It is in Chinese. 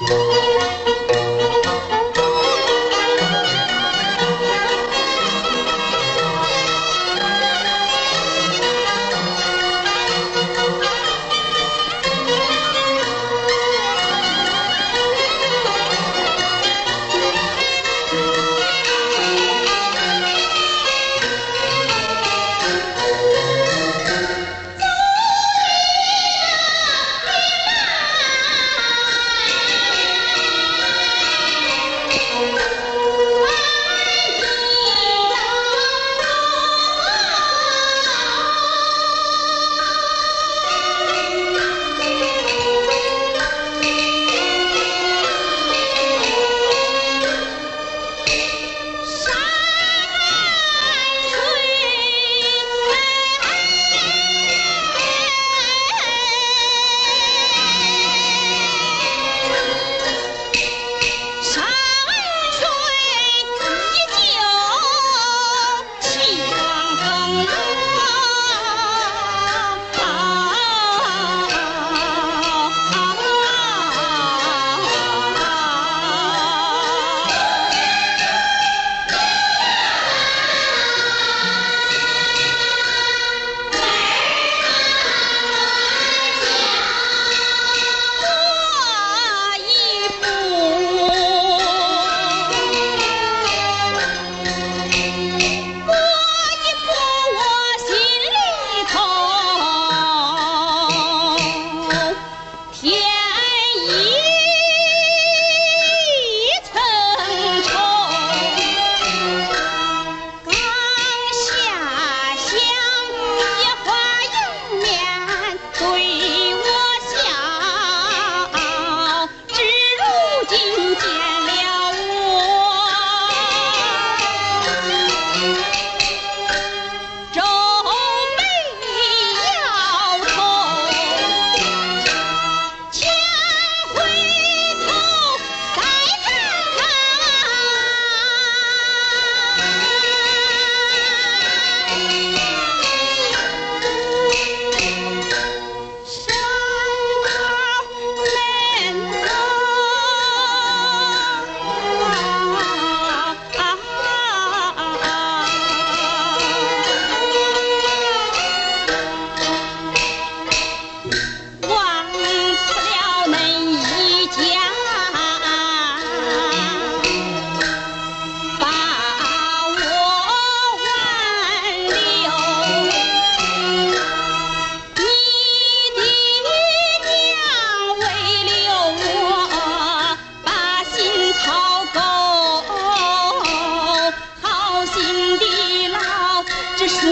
Música 新的老支书